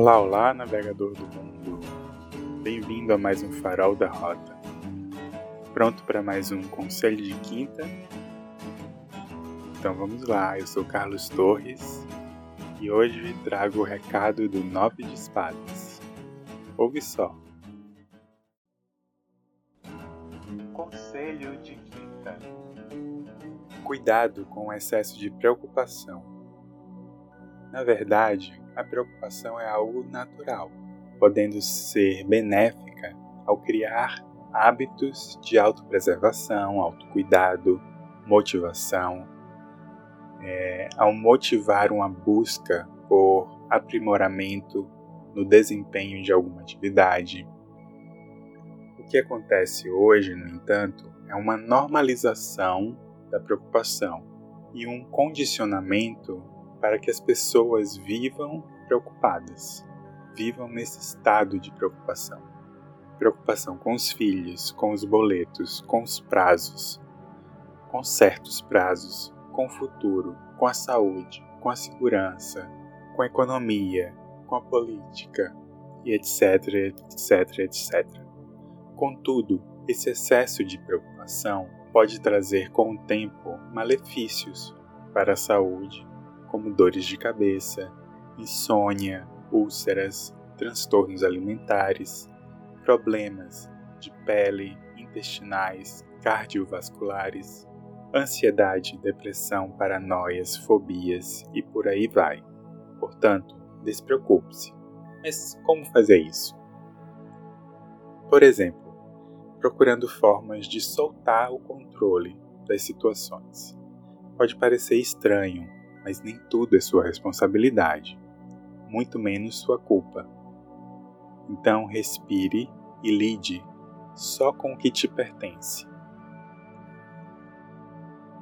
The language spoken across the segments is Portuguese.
Olá, olá, navegador do mundo. Bem-vindo a mais um Farol da Rota. Pronto para mais um Conselho de Quinta? Então vamos lá, eu sou Carlos Torres e hoje trago o recado do Nove de Espadas. Ouve só. Conselho de Quinta: Cuidado com o excesso de preocupação. Na verdade, a preocupação é algo natural, podendo ser benéfica ao criar hábitos de autopreservação, autocuidado, motivação, é, ao motivar uma busca por aprimoramento no desempenho de alguma atividade. O que acontece hoje, no entanto, é uma normalização da preocupação e um condicionamento para que as pessoas vivam preocupadas, vivam nesse estado de preocupação. Preocupação com os filhos, com os boletos, com os prazos, com certos prazos, com o futuro, com a saúde, com a segurança, com a economia, com a política e etc, etc, etc. Contudo, esse excesso de preocupação pode trazer com o tempo malefícios para a saúde, como dores de cabeça, insônia, úlceras, transtornos alimentares, problemas de pele, intestinais, cardiovasculares, ansiedade, depressão, paranoias, fobias e por aí vai. Portanto, despreocupe-se. Mas como fazer isso? Por exemplo, procurando formas de soltar o controle das situações. Pode parecer estranho, mas nem tudo é sua responsabilidade, muito menos sua culpa. Então respire e lide só com o que te pertence.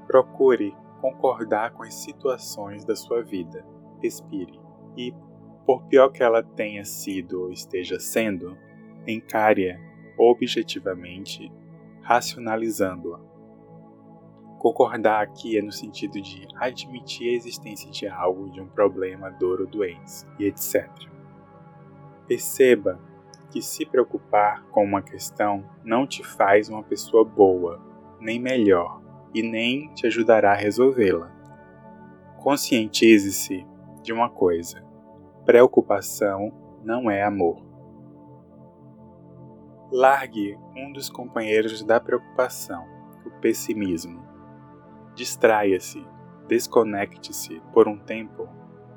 Procure concordar com as situações da sua vida. Respire e, por pior que ela tenha sido ou esteja sendo, encare-a objetivamente, racionalizando-a Concordar aqui é no sentido de admitir a existência de algo, de um problema, dor ou doença, e etc. Perceba que se preocupar com uma questão não te faz uma pessoa boa, nem melhor, e nem te ajudará a resolvê-la. Conscientize-se de uma coisa: preocupação não é amor. Largue um dos companheiros da preocupação, o pessimismo Distraia-se, desconecte-se por um tempo,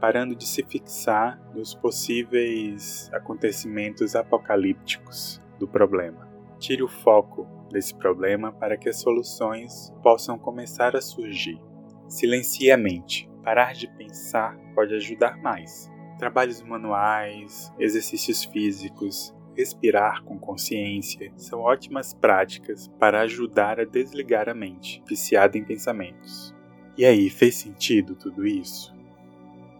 parando de se fixar nos possíveis acontecimentos apocalípticos do problema. Tire o foco desse problema para que as soluções possam começar a surgir. Silencie a mente. Parar de pensar pode ajudar mais. Trabalhos manuais, exercícios físicos, respirar com consciência são ótimas práticas para ajudar a desligar a mente, viciada em pensamentos. E aí, fez sentido tudo isso?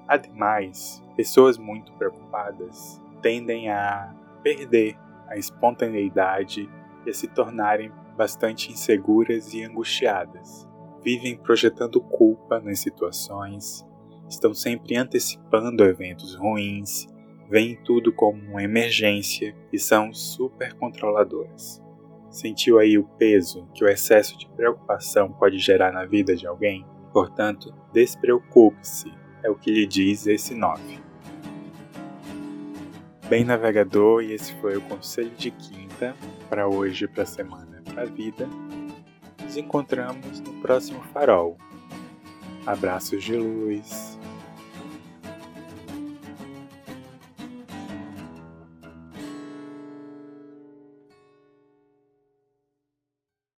Ademais, pessoas muito preocupadas tendem a perder a espontaneidade e a se tornarem bastante inseguras e angustiadas. Vivem projetando culpa nas situações, estão sempre antecipando eventos ruins veem tudo como uma emergência e são super controladoras. Sentiu aí o peso que o excesso de preocupação pode gerar na vida de alguém? Portanto, despreocupe-se, é o que lhe diz esse 9. Bem, navegador, e esse foi o conselho de quinta para hoje, para a semana, para a vida. Nos encontramos no próximo farol. Abraços de luz.